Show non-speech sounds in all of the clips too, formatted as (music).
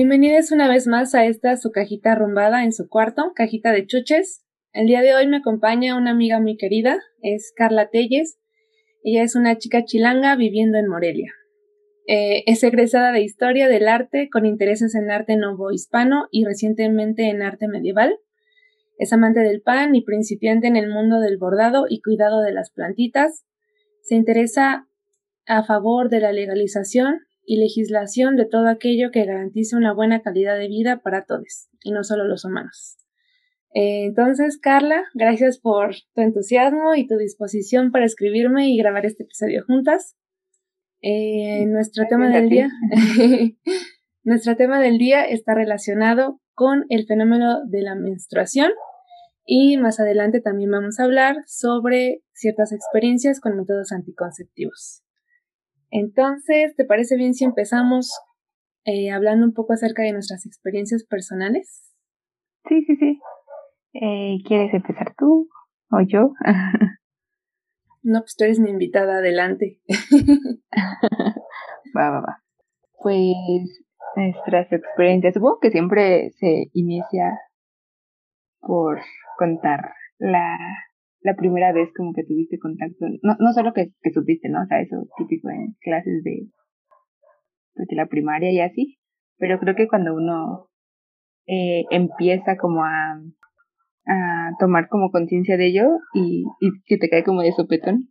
Bienvenidos una vez más a esta su cajita arrumbada en su cuarto, cajita de chuches. El día de hoy me acompaña una amiga muy querida, es Carla Telles. Ella es una chica chilanga viviendo en Morelia. Eh, es egresada de Historia del Arte con intereses en arte novohispano y recientemente en arte medieval. Es amante del pan y principiante en el mundo del bordado y cuidado de las plantitas. Se interesa a favor de la legalización y legislación de todo aquello que garantice una buena calidad de vida para todos, y no solo los humanos. Eh, entonces, Carla, gracias por tu entusiasmo y tu disposición para escribirme y grabar este episodio juntas. Eh, nuestro tema del día, (laughs) nuestro tema del día está relacionado con el fenómeno de la menstruación y más adelante también vamos a hablar sobre ciertas experiencias con métodos anticonceptivos. Entonces, ¿te parece bien si empezamos eh, hablando un poco acerca de nuestras experiencias personales? Sí, sí, sí. Eh, ¿Quieres empezar tú o yo? (laughs) no, pues tú eres mi invitada, adelante. (laughs) va, va, va. Pues nuestras experiencias, supongo que siempre se inicia por contar la la primera vez como que tuviste contacto, no, no solo que, que supiste, ¿no? O sea, eso típico en clases de, pues, de la primaria y así, pero creo que cuando uno eh, empieza como a, a tomar como conciencia de ello y, y que te cae como de sopetón,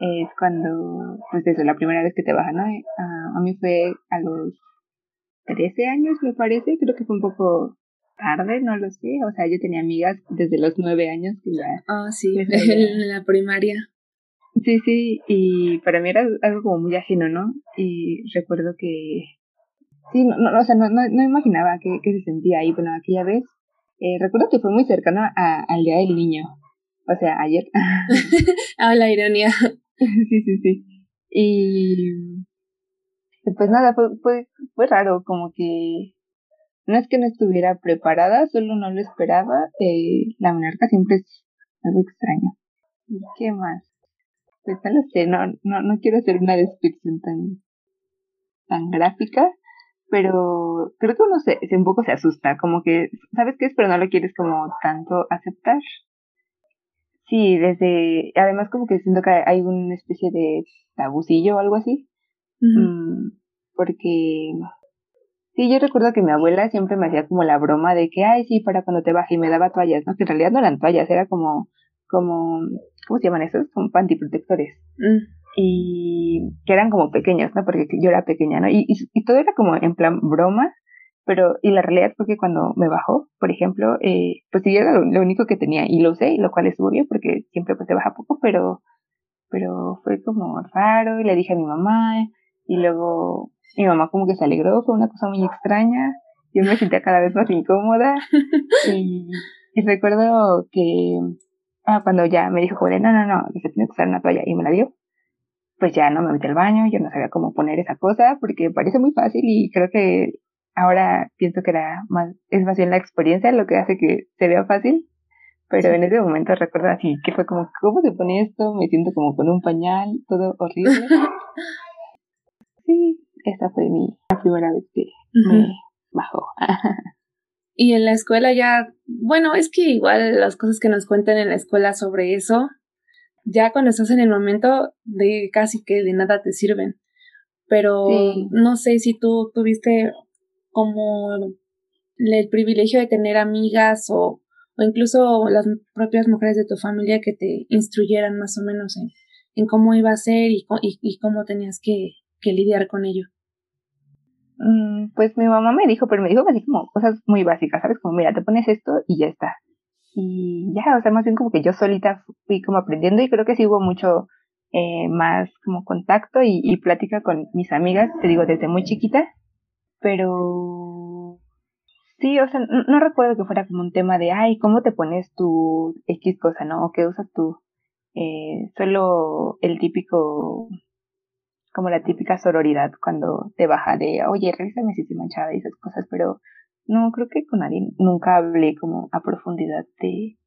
es cuando, pues eso, la primera vez que te baja, ¿no? A, a mí fue a los 13 años, me parece, creo que fue un poco tarde, no lo sé. O sea, yo tenía amigas desde los nueve años que ya. Ah, sí, (laughs) en la primaria. Sí, sí, y para mí era algo como muy ajeno, ¿no? Y recuerdo que. Sí, no, no o sea, no, no, imaginaba qué, qué se sentía ahí. Bueno, aquella vez. Eh, recuerdo que fue muy cercano a, al Día del Niño. O sea, ayer. (laughs) (laughs) ah, la ironía. sí, sí, sí. Y. Pues nada, fue, fue, fue raro, como que no es que no estuviera preparada, solo no lo esperaba. Eh, la monarca siempre es algo extraño. ¿Y qué más? Pues no lo sé, no, no, no quiero hacer una descripción tan, tan gráfica, pero creo que uno se, se, un poco se asusta, como que, ¿sabes qué es? Pero no lo quieres como tanto aceptar. Sí, desde, además como que siento que hay una especie de tabucillo o algo así, mm, porque Sí, yo recuerdo que mi abuela siempre me hacía como la broma de que, ay, sí, para cuando te baje y me daba toallas, ¿no? Que en realidad no eran toallas, era como, como, ¿cómo se llaman esos? Como pantiprotectores. Mm. Y que eran como pequeños, ¿no? Porque yo era pequeña, ¿no? Y, y, todo era como en plan broma, pero, y la realidad fue que cuando me bajó, por ejemplo, eh, pues sí, era lo, único que tenía y lo usé, lo cual estuvo bien porque siempre pues te baja poco, pero, pero fue como raro y le dije a mi mamá y luego mi mamá como que se alegró, fue una cosa muy extraña. Yo me sentía cada vez más incómoda. (laughs) y, recuerdo que ah, cuando ya me dijo, joder, no, no, no, se tiene que usar una toalla y me la dio. Pues ya no me metí al baño, yo no sabía cómo poner esa cosa porque parece muy fácil y creo que ahora pienso que era más, es más bien la experiencia lo que hace que se vea fácil. Pero en ese momento recuerdo así que fue como, ¿cómo se pone esto? Me siento como con un pañal, todo horrible. (laughs) sí, esta fue mi la primera vez que me bajó. (laughs) y en la escuela ya, bueno, es que igual las cosas que nos cuentan en la escuela sobre eso, ya cuando estás en el momento de casi que de nada te sirven. Pero no sé si tú tuviste como el privilegio de tener amigas o, o incluso las propias mujeres de tu familia que te instruyeran más o menos en, en cómo iba a ser y, y, y cómo tenías que, que lidiar con ello. Mm, pues mi mamá me dijo, pero me dijo así como cosas muy básicas, ¿sabes? Como, mira, te pones esto y ya está. Y ya, o sea, más bien como que yo solita fui como aprendiendo y creo que sí hubo mucho eh, más como contacto y, plática con mis amigas, te digo, desde muy chiquita, pero sí, o sea, no, recuerdo que fuera como un tema de, ay, ¿cómo te pones tu X cosa, no? O qué usas tú. Eh, solo el típico como la típica sororidad cuando te baja de, oye, revísame si estoy manchada y esas cosas, pero no, creo que con nadie nunca hablé como a profundidad de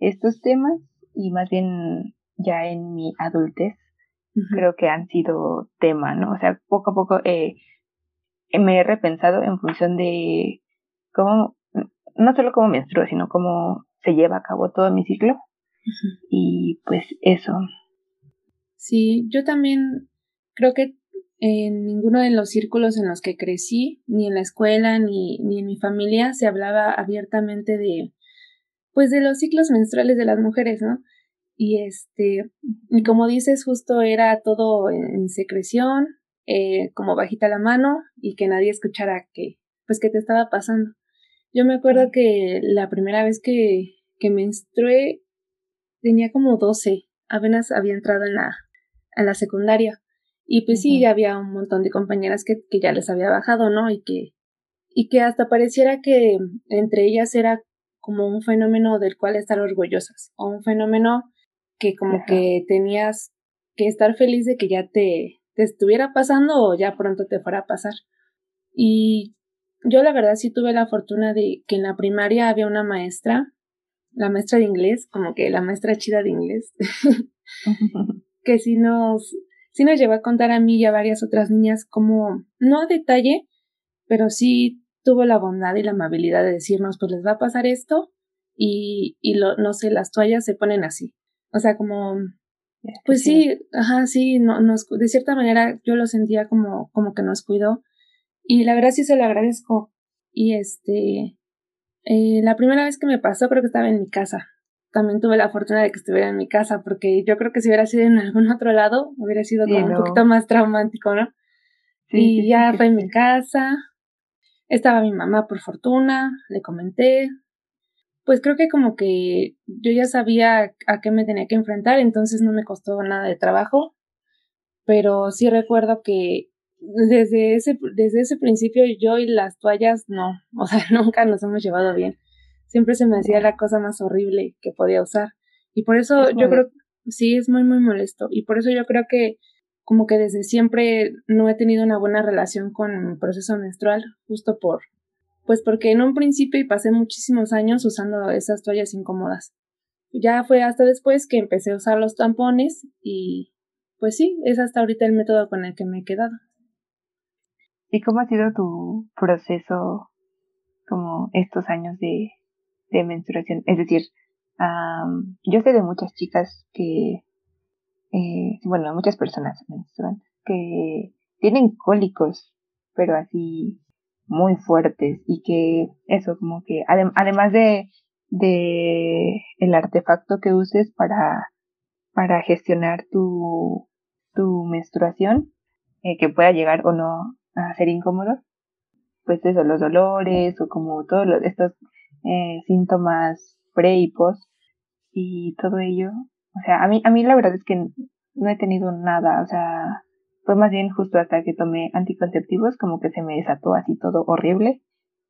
estos temas y más bien ya en mi adultez creo que han sido tema, ¿no? O sea, poco a poco he, me he repensado en función de cómo, no solo cómo menstruo, sino cómo se lleva a cabo todo mi ciclo. Y pues eso. Sí, yo también creo que en ninguno de los círculos en los que crecí, ni en la escuela, ni, ni en mi familia, se hablaba abiertamente de, pues de los ciclos menstruales de las mujeres, ¿no? Y este, y como dices, justo era todo en, secreción, eh, como bajita la mano, y que nadie escuchara que, pues que te estaba pasando. Yo me acuerdo que la primera vez que, que menstrué tenía como 12, apenas había entrado en la, en la secundaria. Y pues sí, había un montón de compañeras que, que ya les había bajado, ¿no? Y que, y que hasta pareciera que entre ellas era como un fenómeno del cual estar orgullosas, o un fenómeno que como que tenías que estar feliz de que ya te, te estuviera pasando o ya pronto te fuera a pasar. Y yo la verdad sí tuve la fortuna de que en la primaria había una maestra, la maestra de inglés, como que la maestra chida de inglés, (laughs) que sí nos, sí nos llevó a contar a mí y a varias otras niñas como, no a detalle, pero sí tuvo la bondad y la amabilidad de decirnos, pues les va a pasar esto y, y lo, no sé, las toallas se ponen así. O sea, como, pues sí, ajá, sí, no, nos, de cierta manera yo lo sentía como, como que nos cuidó y la verdad sí se lo agradezco. Y este, eh, la primera vez que me pasó creo que estaba en mi casa también tuve la fortuna de que estuviera en mi casa, porque yo creo que si hubiera sido en algún otro lado, hubiera sido como un poquito más traumático, ¿no? y ya fue en mi casa, estaba mi mamá por fortuna, le comenté, pues creo que como que yo ya sabía a qué me tenía que enfrentar, entonces no me costó nada de trabajo, pero sí recuerdo que desde ese, desde ese principio yo y las toallas no, (laughs) o sea, nunca nos hemos llevado bien siempre se me hacía la cosa más horrible que podía usar. Y por eso yo creo, sí, es muy, muy molesto. Y por eso yo creo que como que desde siempre no he tenido una buena relación con mi proceso menstrual, justo por, pues porque en un principio y pasé muchísimos años usando esas toallas incómodas. Ya fue hasta después que empecé a usar los tampones y pues sí, es hasta ahorita el método con el que me he quedado. ¿Y cómo ha sido tu proceso como estos años de, de menstruación. Es decir, yo sé de muchas chicas que, eh, bueno, muchas personas menstruantes que tienen cólicos, pero así muy fuertes y que eso como que además de, de el artefacto que uses para, para gestionar tu, tu menstruación, eh, que pueda llegar o no a ser incómodo, pues eso, los dolores o como todos estos eh, síntomas pre y post y todo ello. O sea, a mí, a mí la verdad es que no he tenido nada, o sea, fue más bien justo hasta que tomé anticonceptivos como que se me desató así todo horrible,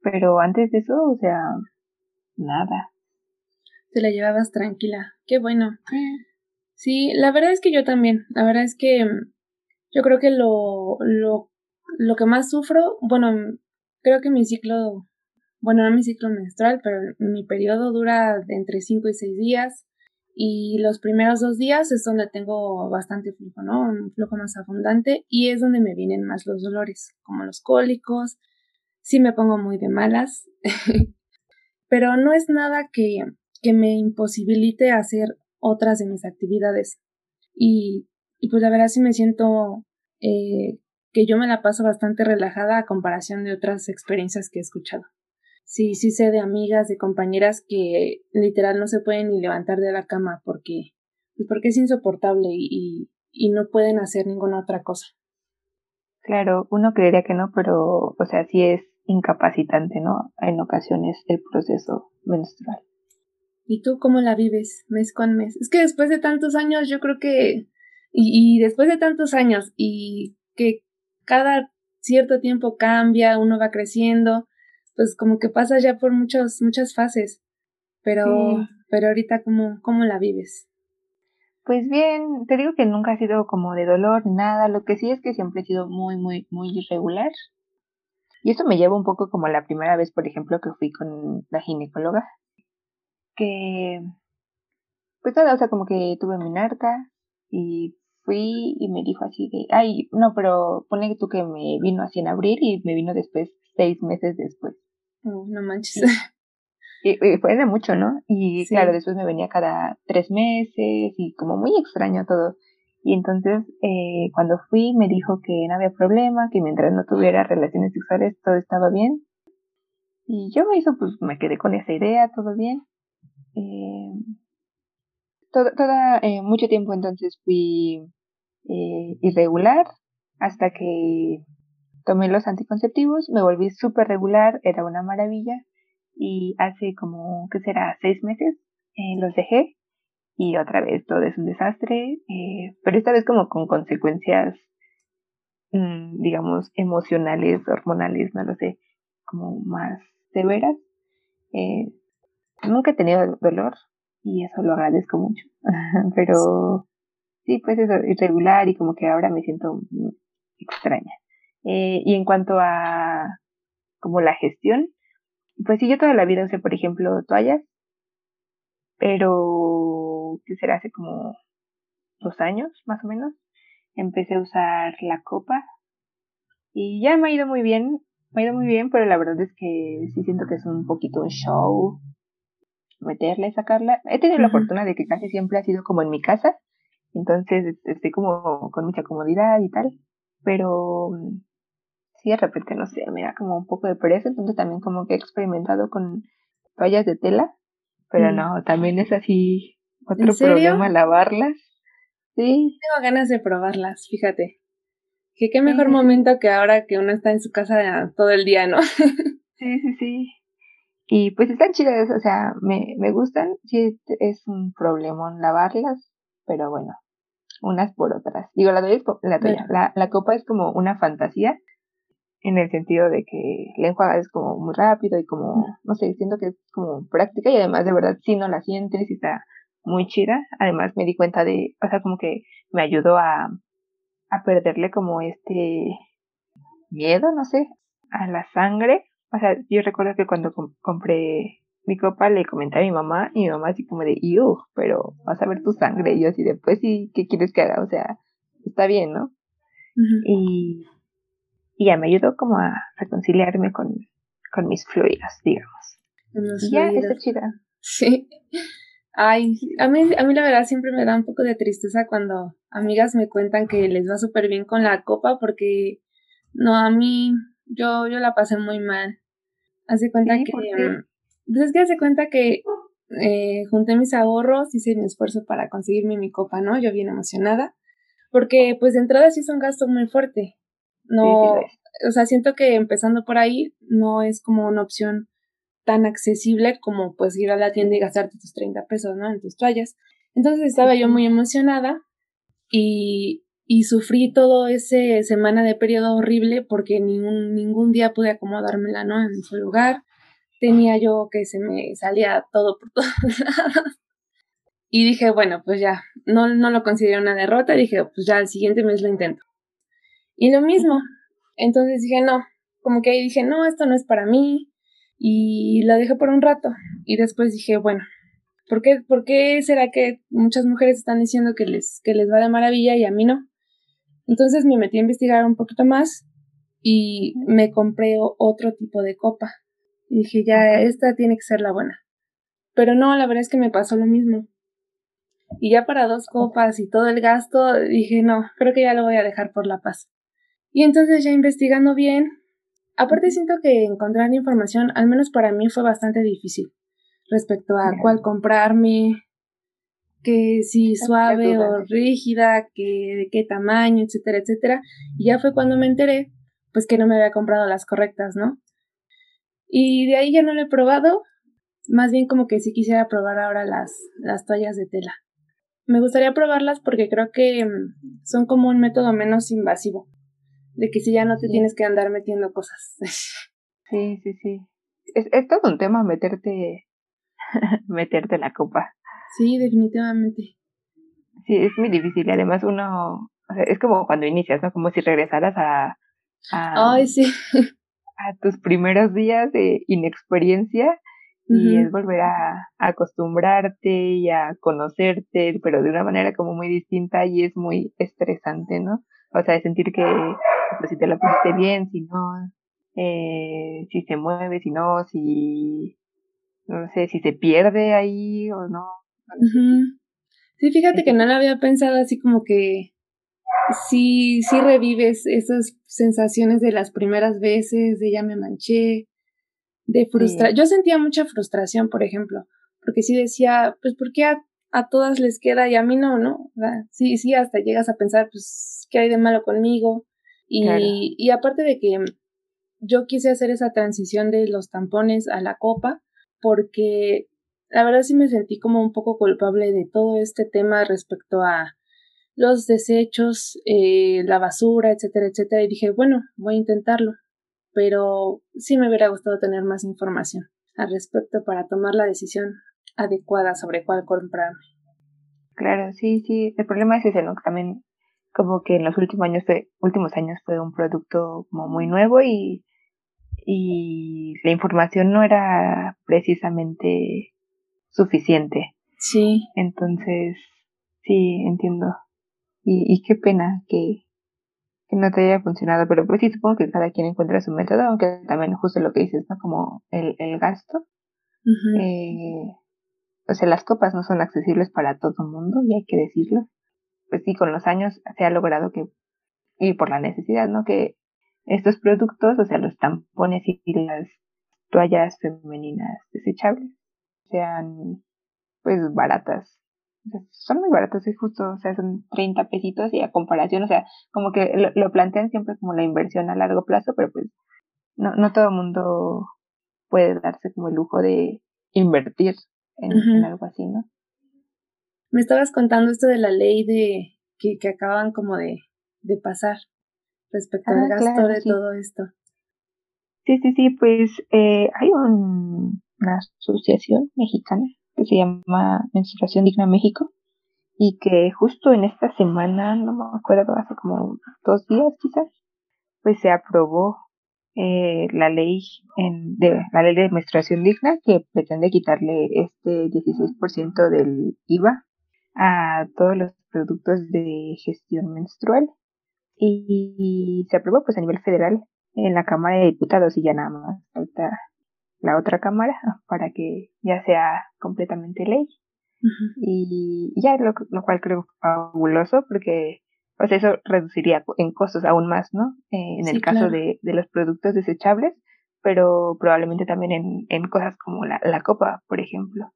pero antes de eso, o sea, nada. Te la llevabas tranquila, qué bueno. Sí, la verdad es que yo también, la verdad es que yo creo que lo, lo, lo que más sufro, bueno, creo que mi ciclo bueno, no mi ciclo menstrual, pero mi periodo dura entre 5 y 6 días y los primeros dos días es donde tengo bastante flujo, ¿no? Un flujo más abundante y es donde me vienen más los dolores, como los cólicos, sí me pongo muy de malas, (laughs) pero no es nada que, que me imposibilite hacer otras de mis actividades. Y, y pues la verdad sí me siento eh, que yo me la paso bastante relajada a comparación de otras experiencias que he escuchado sí, sí sé de amigas, de compañeras que literal no se pueden ni levantar de la cama porque, pues porque es insoportable y, y no pueden hacer ninguna otra cosa. Claro, uno creería que no, pero, o sea, sí es incapacitante, ¿no? En ocasiones el proceso menstrual. ¿Y tú cómo la vives mes con mes? Es que después de tantos años, yo creo que, y, y después de tantos años, y que cada cierto tiempo cambia, uno va creciendo, pues como que pasas ya por muchos, muchas fases. Pero, pero ahorita, ¿cómo, ¿cómo la vives? Pues bien, te digo que nunca ha sido como de dolor nada. Lo que sí es que siempre he sido muy, muy, muy irregular. Y esto me lleva un poco como la primera vez, por ejemplo, que fui con la ginecóloga. Que, pues nada, o sea, como que tuve mi narca y fui y me dijo así de, ay, no, pero pone tú que me vino así en abril y me vino después, seis meses después. Oh, no manches. (laughs) Y, fue de mucho, ¿no? Y claro, después me venía cada tres meses y como muy extraño todo. Y entonces, eh, cuando fui, me dijo que no había problema, que mientras no tuviera relaciones sexuales todo estaba bien. Y yo me hizo, pues me quedé con esa idea, todo bien. Eh, todo, toda, eh, mucho tiempo entonces fui eh, irregular hasta que tomé los anticonceptivos, me volví súper regular, era una maravilla y hace como, ¿qué será?, seis meses eh, los dejé y otra vez todo es un desastre, eh, pero esta vez como con consecuencias, mm, digamos, emocionales, hormonales, no lo sé, como más severas. Eh, nunca he tenido dolor y eso lo agradezco mucho, (laughs) pero sí, pues eso, irregular y como que ahora me siento extraña. Eh, y en cuanto a como la gestión, pues sí, yo toda la vida usé, por ejemplo, toallas, pero que será hace como dos años, más o menos, empecé a usar la copa y ya me ha ido muy bien, me ha ido muy bien, pero la verdad es que sí siento que es un poquito un show meterla y sacarla. He tenido la fortuna de que casi siempre ha sido como en mi casa, entonces estoy como con mucha comodidad y tal, pero sí, de repente, no sé, me da como un poco de pereza, entonces también como que he experimentado con toallas de tela, pero mm. no, también es así otro problema lavarlas. Sí. Tengo ganas de probarlas, fíjate. Que qué mejor momento que ahora que uno está en su casa todo el día, ¿no? (laughs) sí, sí, sí. Y pues están chidas, o sea, me, me gustan. Sí, es un problema lavarlas, pero bueno, unas por otras. Digo, la, es, la, la, la copa es como una fantasía en el sentido de que la enjuaga es como muy rápido y como, no sé, siento que es como práctica y además de verdad si no la sientes y está muy chida. Además me di cuenta de, o sea, como que me ayudó a, a perderle como este miedo, no sé, a la sangre. O sea, yo recuerdo que cuando compré mi copa le comenté a mi mamá y mi mamá así como de, ¡Yu! Pero vas a ver tu sangre. Y yo así de, pues sí, ¿qué quieres que haga? O sea, está bien, ¿no? Y y ya me ayudó como a reconciliarme con, con mis fluidos, digamos. ya, está chida. Sí. Ay, a mí, a mí la verdad siempre me da un poco de tristeza cuando amigas me cuentan que les va súper bien con la copa porque no, a mí yo, yo la pasé muy mal. Hace cuenta que... Mm, pues es que hace cuenta que eh, junté mis ahorros, hice mi esfuerzo para conseguirme mi copa, ¿no? Yo bien emocionada. Porque pues de entrada sí es un gasto muy fuerte. No, o sea, siento que empezando por ahí no es como una opción tan accesible como pues ir a la tienda y gastarte tus 30 pesos, ¿no? En tus toallas. Entonces estaba yo muy emocionada y, y sufrí todo ese semana de periodo horrible porque ningún, ningún día pude acomodármela, ¿no? En su lugar. Tenía yo que se me salía todo por (laughs) todos lados. Y dije, bueno, pues ya, no, no lo considero una derrota. Dije, pues ya el siguiente mes lo intento. Y lo mismo. Entonces dije, no, como que ahí dije, no, esto no es para mí. Y lo dejé por un rato. Y después dije, bueno, ¿por qué, ¿por qué será que muchas mujeres están diciendo que les, que les va de maravilla y a mí no? Entonces me metí a investigar un poquito más y me compré otro tipo de copa. Y dije, ya, esta tiene que ser la buena. Pero no, la verdad es que me pasó lo mismo. Y ya para dos copas y todo el gasto, dije, no, creo que ya lo voy a dejar por la paz. Y entonces ya investigando bien, aparte siento que encontrar información, al menos para mí, fue bastante difícil respecto a cuál comprarme, que si suave o rígida, que de qué tamaño, etcétera, etcétera. Y ya fue cuando me enteré, pues que no me había comprado las correctas, ¿no? Y de ahí ya no lo he probado, más bien como que sí quisiera probar ahora las, las toallas de tela. Me gustaría probarlas porque creo que mm, son como un método menos invasivo de que si ya no te tienes que andar metiendo cosas. (laughs) Sí, sí, sí. Es, es todo un tema meterte, (laughs) meterte la copa. Sí, definitivamente. Sí, es muy difícil y además uno, o sea, es como cuando inicias, ¿no? Como si regresaras a, a, Ay, sí. a tus primeros días de inexperiencia y es volver a, acostumbrarte y a conocerte, pero de una manera como muy distinta y es muy estresante, ¿no? O sea, de sentir que pues, si te la pusiste bien, si no, eh, si se mueve, si no, si, no sé, si se pierde ahí o no. Sí, fíjate que no lo había pensado así como que sí, sí revives esas sensaciones de las primeras veces, de ya me manché, de frustración. Yo sentía mucha frustración, por ejemplo, porque sí decía, pues, ¿por qué a, todas les queda y a mí no, no? Sí, sí, hasta llegas a pensar, pues, ¿qué hay de malo conmigo? Y, y aparte de que yo quise hacer esa transición de los tampones a la copa, porque la verdad sí me sentí como un poco culpable de todo este tema respecto a los desechos, eh, la basura, etcétera, etcétera. Y dije, bueno, voy a intentarlo pero sí me hubiera gustado tener más información al respecto para tomar la decisión adecuada sobre cuál comprarme. Claro, sí, sí. El problema es ese, ¿no? También como que en los últimos años fue, últimos años fue un producto como muy nuevo y, y la información no era precisamente suficiente. Sí. Entonces, sí, entiendo. Y, y qué pena que, que no te haya funcionado, pero pues sí, supongo que cada quien encuentra su método, aunque también justo lo que dices, ¿no? Como el, el gasto. eh, o sea, las copas no son accesibles para todo el mundo, y hay que decirlo. Pues sí, con los años se ha logrado que, y por la necesidad, ¿no? Que estos productos, o sea, los tampones y las toallas femeninas desechables, sean pues baratas son muy baratos, es justo, o sea, son 30 pesitos y a comparación, o sea, como que lo, plantean siempre como la inversión a largo plazo, pero pues no, no todo el mundo puede darse como el lujo de invertir en, algo así, ¿no? Me estabas contando esto de la ley de que, que acaban como de, de pasar respecto al ah, gasto de todo esto. Sí, sí, sí, pues eh, hay un, una asociación mexicana que se llama Menstruación Digna México y que justo en esta semana, no me acuerdo, hace como dos días quizás, pues se aprobó eh, la ley en, de la ley de menstruación digna que pretende quitarle este 16% del IVA a todos los productos de gestión menstrual y, se aprobó pues a nivel federal en la Cámara de Diputados y ya nada más falta la otra cámara (laughs) para que ya sea completamente ley. Y ya, lo, lo, cual creo fabuloso porque pues eso reduciría en costos aún más, ¿no? Eh, en el caso de, de, los productos desechables, pero probablemente también en, en cosas como la, la copa, por ejemplo.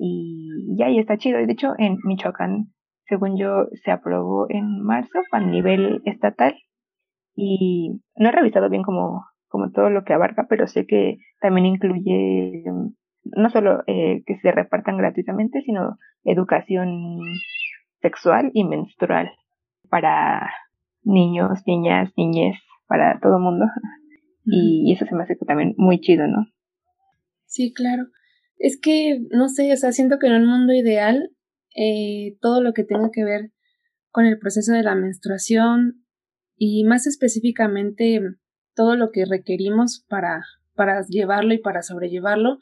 Y ya, y está chido. De hecho, en Michoacán, según yo, se aprobó en marzo a nivel estatal. Y no he revisado bien como como todo lo que abarca, pero sé que también incluye mm, no solo eh, que se repartan gratuitamente, sino educación sexual y menstrual para niños, niñas, niñez, para todo el mundo. Y eso se me hace también muy chido, ¿no? Sí, claro. Es que, no sé, o sea, siento que en un mundo ideal, eh, todo lo que tenga que ver con el proceso de la menstruación y más específicamente todo lo que requerimos para, para llevarlo y para sobrellevarlo.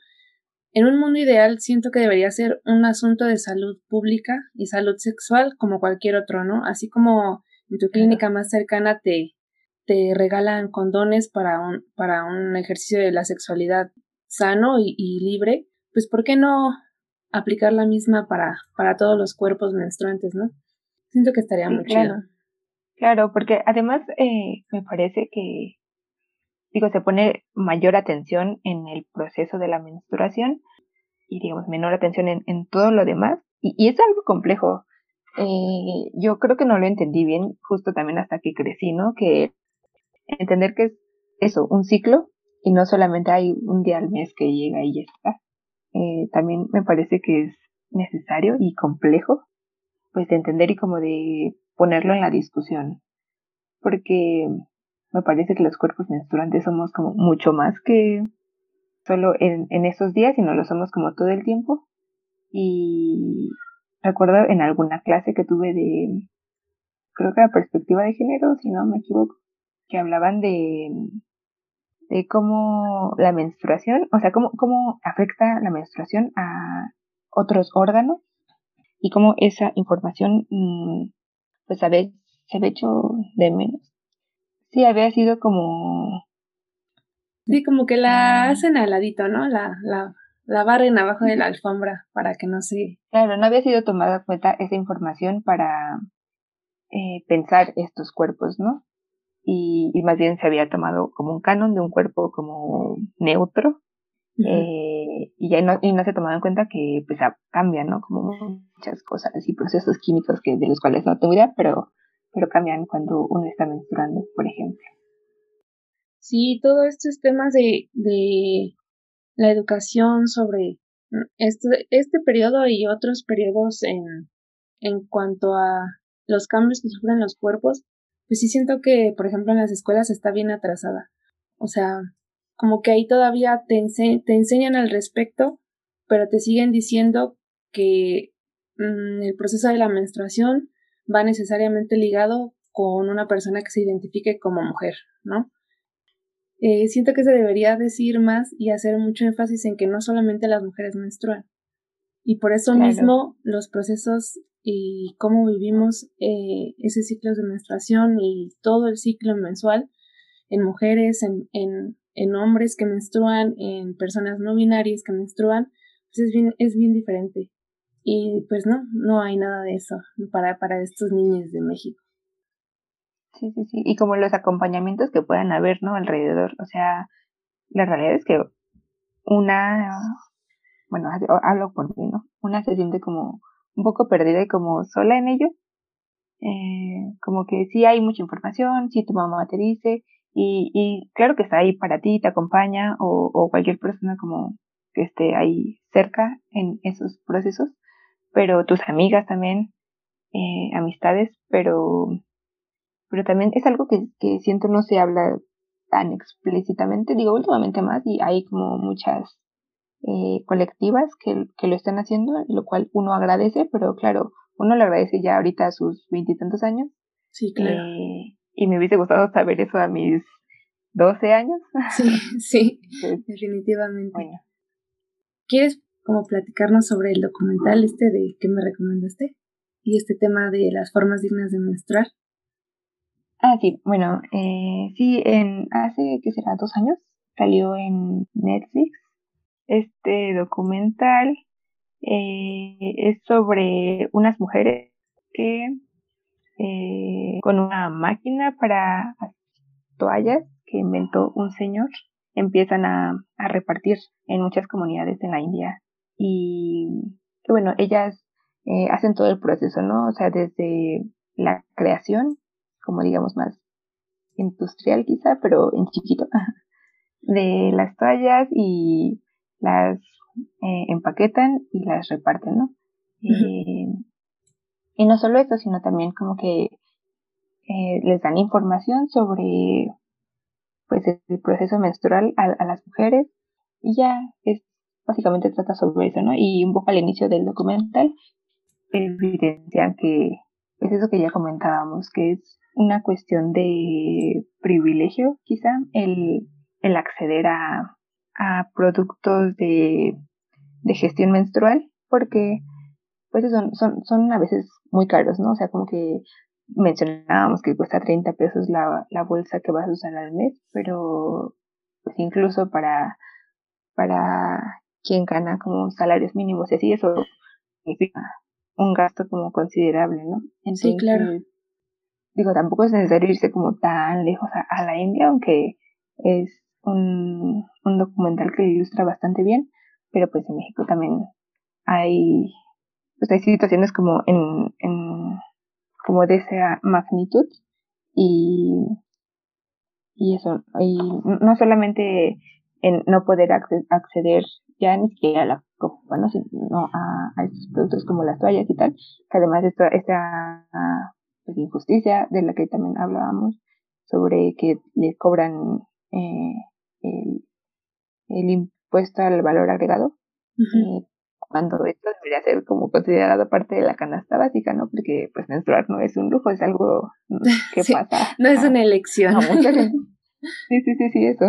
En un mundo ideal siento que debería ser un asunto de salud pública y salud sexual como cualquier otro, ¿no? Así como en tu clínica más cercana te, te regalan condones para un, para un ejercicio de la sexualidad sano y, libre, pues ¿por qué no aplicar la misma para, para todos los cuerpos menstruantes, ¿no? Siento que estaría muy claro. chido. Claro, porque además eh, me parece que digo, se pone mayor atención en el proceso de la menstruación y, digamos, menor atención en, en todo lo demás. Y, es algo complejo. Eh, yo creo que no lo entendí bien justo también hasta que crecí, ¿no? Que entender que es eso, un ciclo y no solamente hay un día al mes que llega y ya está. Eh, también me parece que es necesario y complejo, pues de entender y como de ponerlo en la discusión. Porque me parece que los cuerpos menstruantes somos como mucho más que solo en, en esos días, sino lo somos como todo el tiempo. Y recuerdo en alguna clase que tuve de, creo que la perspectiva de género, si no me equivoco, que hablaban de, de cómo la menstruación, o sea, cómo, cómo afecta la menstruación a otros órganos y cómo esa información mm, pues a veces se había hecho de menos. Sí, había sido como... Sí, como que la ah. hacen al ladito, ¿no? La, la, la barren abajo de la alfombra para que no se... Claro, no había sido tomada en cuenta esa información para eh, pensar estos cuerpos, ¿no? Y, y, más bien se había tomado como un canon de un cuerpo como neutro eh, y ya no, y no se tomado en cuenta que pues cambian, ¿no? Como muchas cosas y procesos químicos que de los cuales no tengo idea, pero, pero cambian cuando uno está menstruando, por ejemplo. Sí, todos estos temas de, de la educación sobre este, este periodo y otros periodos en, en cuanto a los cambios que sufren los cuerpos, pues sí siento que, por ejemplo, en las escuelas está bien atrasada. O sea, como que ahí todavía te, te enseñan al respecto, pero te siguen diciendo que mm, el proceso de la menstruación va necesariamente ligado con una persona que se identifique como mujer, ¿no? Eh, siento que se debería decir más y hacer mucho énfasis en que no solamente las mujeres menstruan. Y por eso mismo los procesos y cómo vivimos eh, ese ciclo de menstruación y todo el ciclo mensual en mujeres, en, en, en hombres que menstruan, en personas no binarias que menstruan, pues es bien, es bien diferente. Y pues no, no hay nada de eso para, para estos niños de México. Sí, sí, sí. Y como los acompañamientos que puedan haber, ¿no? Alrededor. O sea, la realidad es que una, bueno, hablo por mí, ¿no? Una se siente como un poco perdida y como sola en ello. Eh, como que sí hay mucha información, sí tu mamá te dice, y, y claro que está ahí para ti, te acompaña, o, o cualquier persona como que esté ahí cerca en esos procesos, pero tus amigas también, eh, amistades, pero, pero también es algo que, que siento no se habla tan explícitamente, digo últimamente más, y hay como muchas eh, colectivas que, que lo están haciendo, lo cual uno agradece, pero claro, uno le agradece ya ahorita a sus veintitantos años. Sí, claro. Eh, y me hubiese gustado saber eso a mis 12 años. Sí, (laughs) sí, definitivamente. ¿Quieres como platicarnos sobre el documental este de que me recomendaste? Y este tema de las formas dignas de menstruar. Ah, sí, bueno, eh, sí, en hace, ¿qué será? Dos años salió en Netflix este documental. Eh, es sobre unas mujeres que eh, con una máquina para toallas que inventó un señor, empiezan a, repartir en muchas comunidades en la India. Y que bueno, ellas eh, hacen todo el proceso, ¿no? O sea, desde la creación, como digamos más industrial quizá, pero en chiquito, (laughs) de las toallas y las eh, empaquetan y las reparten, ¿no? Y no solo eso, sino también como que eh, les dan información sobre pues el proceso menstrual a, las mujeres y ya es básicamente trata sobre eso, ¿no? Y un poco al inicio del documental evidencian que es eso que ya comentábamos, que es una cuestión de privilegio, quizá, el, el acceder a, a productos de, de gestión menstrual, porque pues son, son, son a veces muy caros, ¿no? O sea, como que mencionábamos que cuesta 30 pesos la, la bolsa que vas a usar al mes, pero pues incluso para, para quien gana como salarios mínimos y así, eso significa un gasto como considerable, ¿no? sí, claro. Digo, tampoco es necesario irse como tan lejos a, a la India, aunque es un, un documental que ilustra bastante bien, pero pues en México también hay pues hay situaciones como en, en como de esa magnitud y, y eso, y no solamente en no poder acceder ya ni siquiera a la bueno, sino a, a, estos productos como las toallas y tal, que además de esta, esta pues, injusticia de la que también hablábamos, sobre que le cobran eh, el, el impuesto al valor agregado, eh, cuando esto debería ser como considerado parte de la canasta básica, ¿no? Porque pues menstruar no es un lujo, es algo (laughs) que pasa. No es una elección. (laughs) Sí, sí, sí, sí, eso.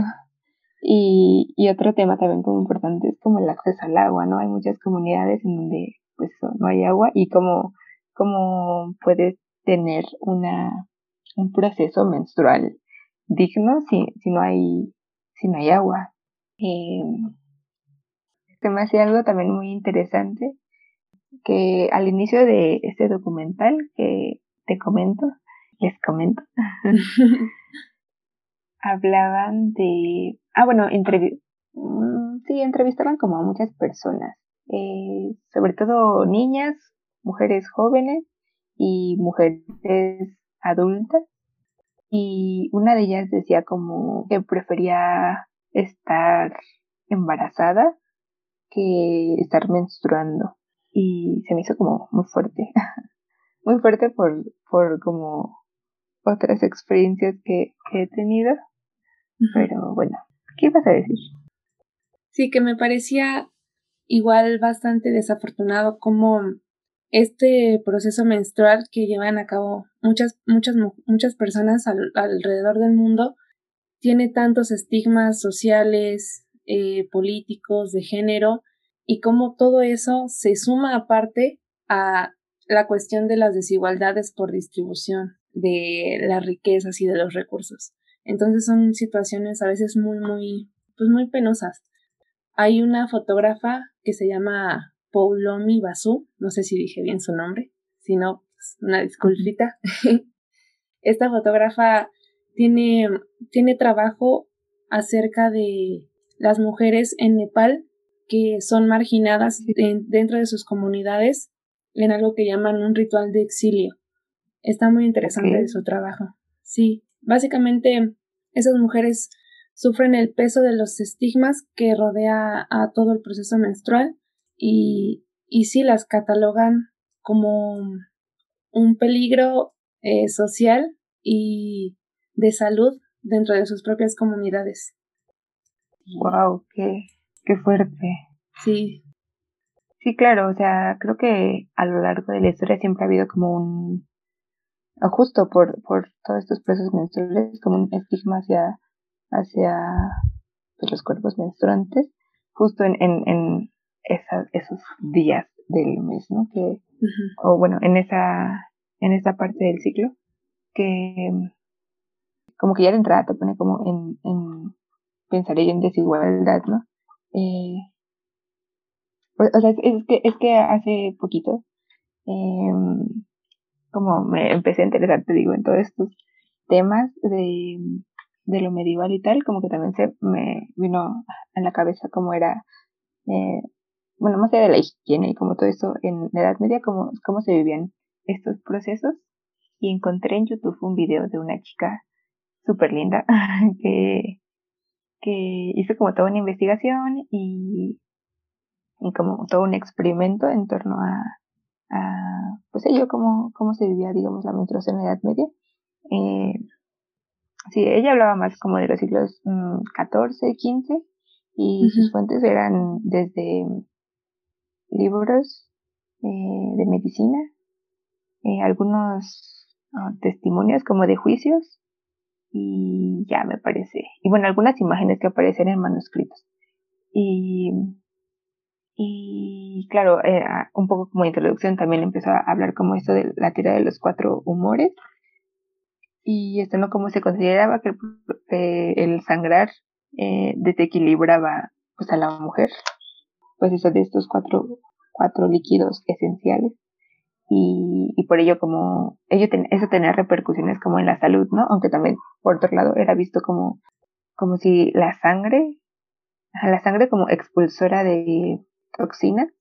Y, y otro tema también como importante es como el acceso al agua, ¿no? Hay muchas comunidades en donde pues no hay agua y cómo, cómo puedes tener una, un proceso menstrual digno si, si no hay, si no hay agua. Eh, se me hacía algo también muy interesante que al inicio de este documental que te comento, les comento, (laughs) hablaban de, ah bueno, mm, sí, entrevistaban como a muchas personas, eh, sobre todo niñas, mujeres jóvenes y mujeres adultas. Y una de ellas decía como que prefería estar embarazada que estar menstruando. Y se me hizo como muy fuerte. (laughs) muy fuerte por, por como otras experiencias que, he tenido. Pero bueno, ¿qué ibas a decir? Sí, que me parecía igual bastante desafortunado como este proceso menstrual que llevan a cabo muchas, muchas, muchas personas alrededor del mundo tiene tantos estigmas sociales, eh, políticos, de género, y cómo todo eso se suma aparte a la cuestión de las desigualdades por distribución de las riquezas y de los recursos. Entonces son situaciones a veces muy, muy, pues muy penosas. Hay una fotógrafa que se llama Paulomi Basu, no sé si dije bien su nombre, si no, pues una disculpita. (laughs) Esta fotógrafa tiene, tiene trabajo acerca de las mujeres en Nepal que son marginadas dentro de sus comunidades en algo que llaman un ritual de exilio. Está muy interesante su trabajo. Sí, básicamente esas mujeres sufren el peso de los estigmas que rodea a todo el proceso menstrual y, y sí las catalogan como un peligro eh, social y de salud dentro de sus propias comunidades. Wow, qué, qué fuerte. Sí. Sí, claro, o sea, creo que a lo largo de la historia siempre ha habido como un, justo por, por todos estos procesos menstruales, como un estigma hacia, hacia pues, los cuerpos menstruantes, justo en, en, en esos días del mes, ¿no? Que, o bueno, en esa, en esa parte del ciclo, que como que ya de entrada te pone como en, en pensaré en desigualdad, ¿no? Eh, o sea, es, que, es que hace poquito, em, como me empecé a interesar, te digo, en todos estos temas de, de lo medieval y tal, como que también se me vino en la cabeza cómo era, eh, bueno, más allá de la higiene y como todo eso en la Edad Media, cómo, cómo se vivían estos procesos. Y encontré en YouTube un video de una chica súper linda (laughs) que, que hizo como toda una investigación y y como todo un experimento en torno a, a pues ello, cómo, cómo se vivía, digamos, la menstruación en la Edad Media. Eh, sí, ella hablaba más como de los siglos XIV, mm, XV, y sus fuentes eran desde libros eh, de medicina, eh, algunos ah, testimonios como de juicios, y ya me parece, y bueno, algunas imágenes que aparecen en manuscritos. Y y claro, eh, un poco como introducción también empezó a hablar como esto de la teoría de los cuatro humores. Y esto no como se consideraba que el sangrar eh, desequilibraba pues a la mujer. Pues eso de estos cuatro, cuatro líquidos esenciales. Y, y por ello como ello eso tenía repercusiones como en la salud, ¿no? Aunque también por otro lado era visto como, como si la sangre, la sangre como expulsora de toxinas.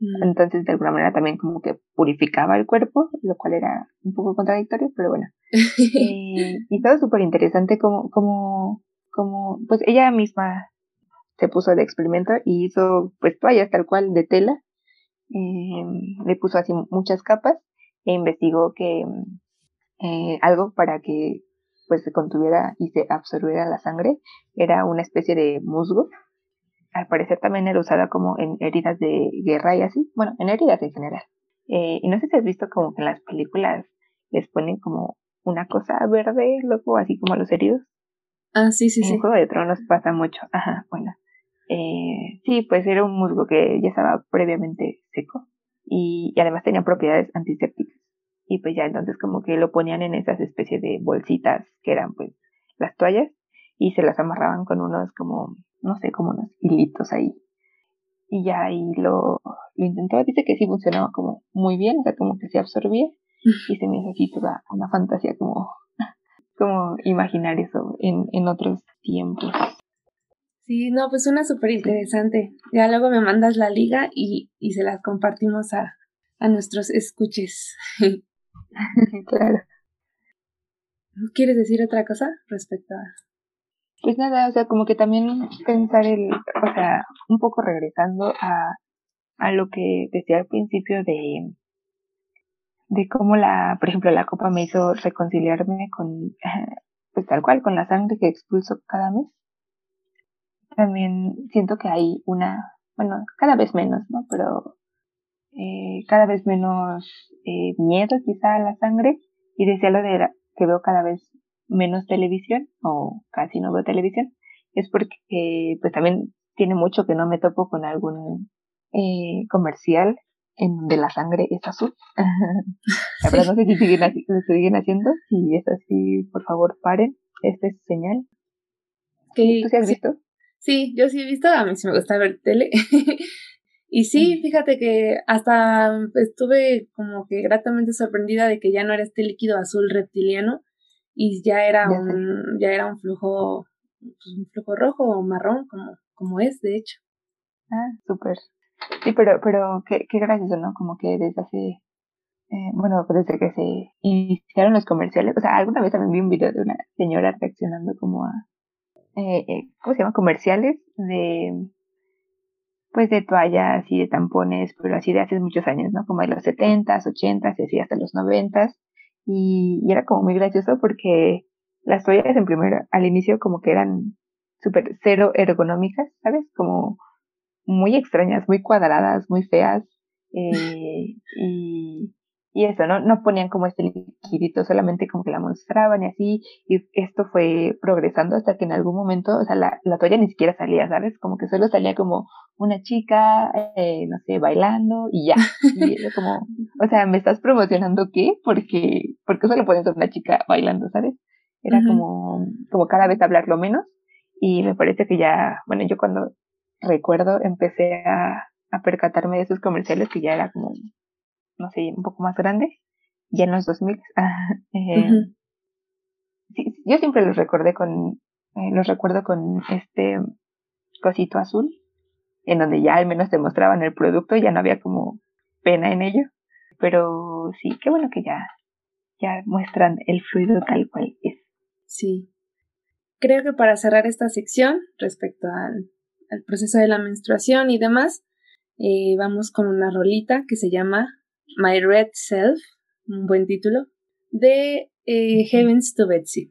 Mm. Entonces, de alguna manera también como que purificaba el cuerpo, lo cual era un poco contradictorio, pero bueno. (laughs) y, y todo súper interesante como, como, como, pues ella misma se puso de experimento y hizo pues toallas tal cual de tela. Eh, le puso así muchas capas e investigó que eh, algo para que pues se contuviera y se absorbiera la sangre era una especie de musgo al parecer también era usada como en heridas de guerra y así, bueno, en heridas en general. Eh, y no sé si has visto como que en las películas les ponen como una cosa verde, loco, así como a los heridos. Ah, sí, sí, sí. En Juego de Tronos pasa mucho. Ajá, bueno. Eh, sí, pues era un musgo que ya estaba previamente seco y, y, además tenía propiedades antisépticas. Y pues ya entonces como que lo ponían en esas especies de bolsitas que eran pues las toallas y se las amarraban con unos como, no sé, como unos hilitos ahí. Y ya ahí lo, lo intentó, dice que sí funcionaba como muy bien, o sea, como que se absorbía (laughs) y se me hizo así toda una fantasía como, (laughs) como imaginar eso en, en otros tiempos. Sí, no, pues suena súper interesante. Ya luego me mandas la liga y, y se las compartimos a, a nuestros escuches. (laughs) claro. ¿Quieres decir otra cosa respecto a...? Pues nada, o sea, como que también pensar el, o sea, un poco regresando a, a lo que decía al principio de, de cómo la, por ejemplo, la copa me hizo reconciliarme con, (laughs) pues tal cual, con la sangre que expulso cada mes. También siento que hay una, bueno, cada vez menos, ¿no? Pero eh, cada vez menos eh, miedo quizá a la sangre. Y decía lo de que veo cada vez menos televisión o casi no veo televisión. Es porque pues también tiene mucho que no me topo con algún eh, comercial en donde la sangre es azul. (laughs) la verdad no sé si siguen, lo siguen haciendo. Si es así, por favor, paren. Esta es señal. ¿Tú sí has visto? Sí, yo sí he visto. A mí sí me gusta ver tele. (laughs) y sí, fíjate que hasta estuve como que gratamente sorprendida de que ya no era este líquido azul reptiliano y ya era un ya era un flujo pues, un flujo rojo o marrón como como es de hecho. Ah, súper. Sí, pero, pero qué, qué gracioso, ¿no? Como que desde hace, eh, bueno, desde que se iniciaron los comerciales, o sea, alguna vez también vi un video de una señora reaccionando como a, eh, eh, ¿cómo se llama? Comerciales de, pues de toallas y de tampones, pero así de hace muchos años, ¿no? Como de los setentas, ochentas y así hasta los noventas. Y, y era como muy gracioso porque las toallas en primer, al inicio como que eran súper cero ergonómicas, ¿sabes? Como muy extrañas, muy cuadradas, muy feas. Eh, (laughs) y, y eso, ¿no? No ponían como este liquidito, solamente como que la mostraban y así. Y esto fue progresando hasta que en algún momento, o sea, la, la toalla ni siquiera salía, ¿sabes? Como que solo salía como una chica, eh, no sé, bailando y ya. Y (laughs) era como, o sea, ¿me estás promocionando qué? Porque, porque solo pueden ser una chica bailando, ¿sabes? Era como, como cada vez hablarlo menos. Y me parece que ya, bueno, yo cuando recuerdo, empecé a, a percatarme de esos comerciales que ya era como, no sé, un poco más grande, ya en los 2000. (laughs) eh, sí, yo siempre los recordé con, eh, los recuerdo con este cosito azul, en donde ya al menos te mostraban el producto, ya no había como pena en ello. Pero sí, qué bueno que ya, ya muestran el fluido tal cual es. Sí. Creo que para cerrar esta sección respecto al el proceso de la menstruación y demás, eh, vamos con una rolita que se llama My Red Self, un buen título, de eh, Heavens to Betsy.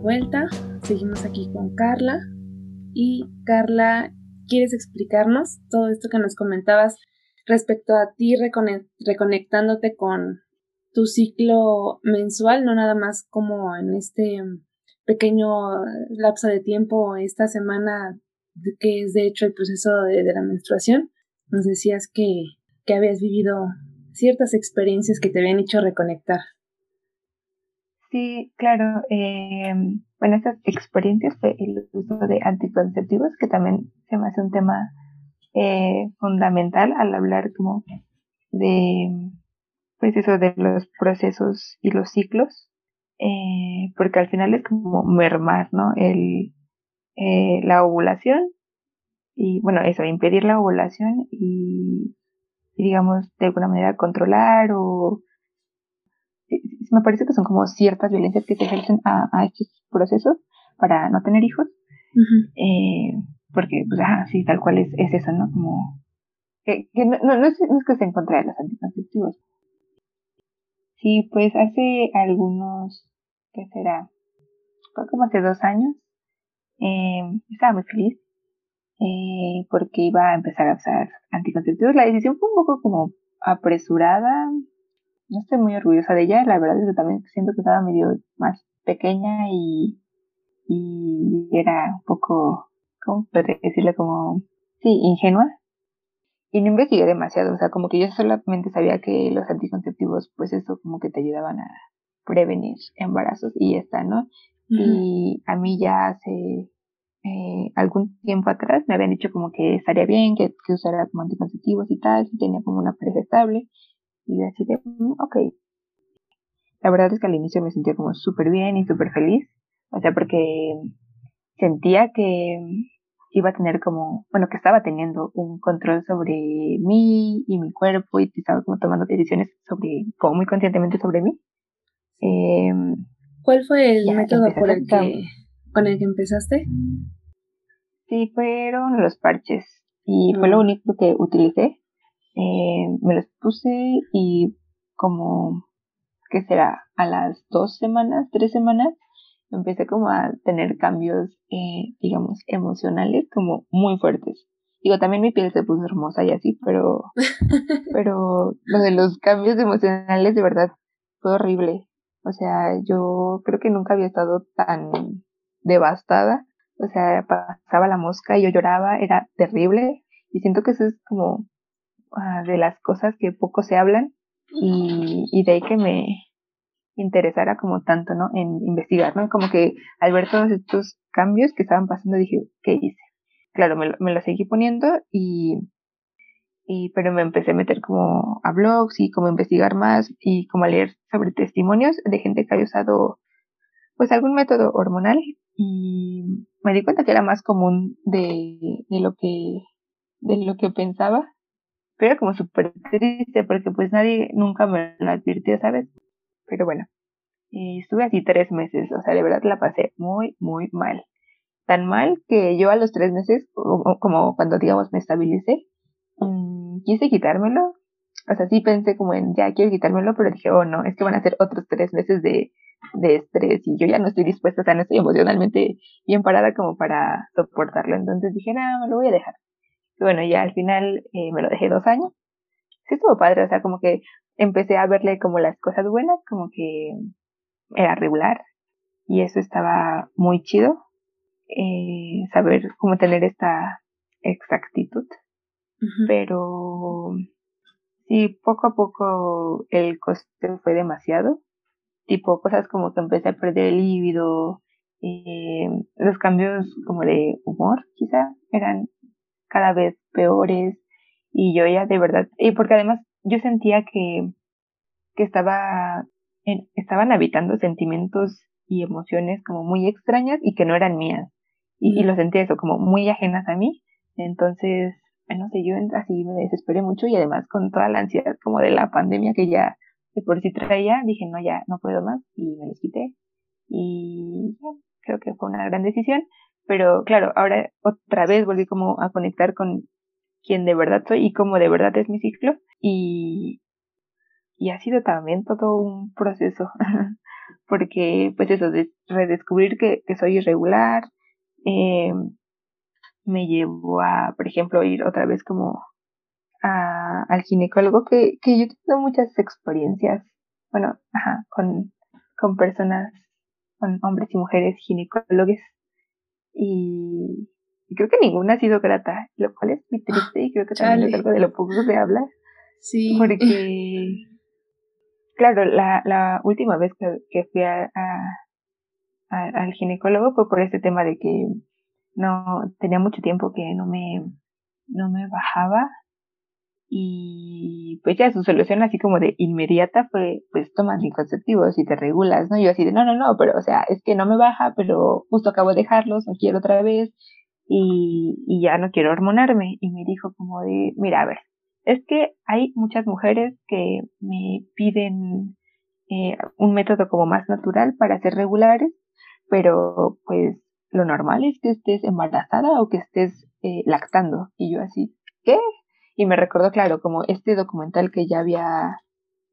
Vuelta, seguimos aquí con Carla y Carla, ¿quieres explicarnos todo esto que nos comentabas respecto a ti reconectándote con tu ciclo mensual, no nada más como en este pequeño lapso de tiempo, esta semana que es de hecho el proceso de, la menstruación? Nos decías que, que habías vivido ciertas experiencias que te habían hecho reconectar. Sí, claro. Eh, bueno, estas experiencias fue el uso de anticonceptivos, que también se me hace un tema eh, fundamental al hablar como de, pues eso, de los procesos y los ciclos, eh, porque al final es como mermar, ¿no? El, la ovulación y, bueno, eso, impedir la ovulación y digamos, de alguna manera controlar o me parece que son como ciertas violencias que se ejercen a, estos procesos para no tener hijos. eh, porque, pues, ah, sí, tal cual es, es eso, ¿no? Como, que, no, no, es, no es que esté en contra de los anticonceptivos. Sí, pues hace algunos, ¿qué será? Fue como hace dos años. Eh, estaba muy feliz eh, porque iba a empezar a usar anticonceptivos. La decisión fue un poco como apresurada, no estoy muy orgullosa de ella, la verdad es que también siento que estaba medio más pequeña y, y era un poco, ¿cómo podría decirle? Como, sí, ingenua. Y no investigué demasiado, o sea, como que yo solamente sabía que los anticonceptivos, pues eso como que te ayudaban a prevenir embarazos y ya está, ¿no? Y a mí ya hace eh, algún tiempo atrás me habían dicho como que estaría bien que, que usara como anticonceptivos y tal, si tenía como una pareja estable. Y así de, mm, ok. La verdad es que al inicio me sentía como súper bien y súper feliz. O sea, porque sentía que iba a tener como, bueno, que estaba teniendo un control sobre mí y mi cuerpo y estaba como tomando decisiones sobre, como muy conscientemente sobre mí. Em, ¿Cuál fue el método por el que, con el que empezaste? Sí, fueron los parches y fue lo mm. único que utilicé eh, me los puse y como, ¿qué será? A las dos semanas, tres semanas, empecé como a tener cambios, eh, digamos, emocionales como muy fuertes. Digo, también mi piel se puso hermosa y así, pero, (laughs) pero lo de los cambios emocionales de verdad fue horrible. O sea, yo creo que nunca había estado tan devastada. O sea, pasaba la mosca y yo lloraba, era terrible. Y siento que eso es como Ah, de las cosas que poco se hablan y, de ahí que me interesara como tanto, ¿no? En investigar, ¿no? Como que al ver todos estos cambios que estaban pasando dije, ¿qué hice? Claro, me lo, me lo seguí poniendo y, y, pero me empecé a meter como a blogs y como a investigar más y como a leer sobre testimonios de gente que había usado pues algún método hormonal y me di cuenta que era más común de, de lo que de lo que pensaba pero como súper triste porque pues nadie nunca me lo advirtió, ¿sabes? Pero bueno, y estuve así tres meses, o sea, de verdad la pasé muy, muy mal. Tan mal que yo a los tres meses, como cuando digamos me estabilicé, mm, quise quitármelo. O sea, sí pensé como en ya quiero quitármelo, pero dije, oh no, es que van a ser otros tres meses de, de estrés y yo ya no estoy dispuesta, o sea, no estoy emocionalmente bien parada como para soportarlo. Entonces dije, no, me lo voy a dejar bueno, ya al final eh, me lo dejé dos años. Sí estuvo padre, o sea, como que empecé a verle como las cosas buenas, como que era regular y eso estaba muy chido. Eh, saber cómo tener esta exactitud. Pero sí, poco a poco el coste fue demasiado. Tipo cosas como que empecé a perder el líbido, eh, los cambios como de humor quizá eran cada vez peores y yo ya de verdad, y porque además yo sentía que, que estaba, en, estaban habitando sentimientos y emociones como muy extrañas y que no eran mías. Y, lo sentía eso, como muy ajenas a mí. Entonces, no sé, yo así me desesperé mucho y además con toda la ansiedad como de la pandemia que ya de por sí traía, dije, no, ya no puedo más y me los quité. Y creo que fue una gran decisión. Pero claro, ahora otra vez volví como a conectar con quien de verdad soy y cómo de verdad es mi ciclo. Y, y ha sido también todo un proceso. (laughs) porque pues eso, de redescubrir que, soy irregular, eh, me llevó a, por ejemplo, ir otra vez como a, al ginecólogo, que, que yo tengo muchas experiencias, bueno, ajá, con, con personas, con hombres y mujeres ginecólogos, y, creo que ninguna ha sido grata, lo cual es muy triste y creo que también es algo de lo poco que se habla. Sí. Porque, (laughs) claro, la, la última vez que, que fui a, al ginecólogo fue por este tema de que no tenía mucho tiempo que no me no me bajaba y pues ya su solución así como de inmediata fue pues toma anticonceptivos y te regulas, ¿no? Yo así de no, no, no, pero o sea, es que no me baja, pero justo acabo de dejarlos, no quiero otra vez y, y ya no quiero hormonarme y me dijo como de, mira, a ver, es que hay muchas mujeres que me piden eh, un método como más natural para ser regulares, pero pues lo normal es que estés embarazada o que estés eh, lactando. Y yo así, ¿qué? Y me recordó, claro, como este documental que ya había,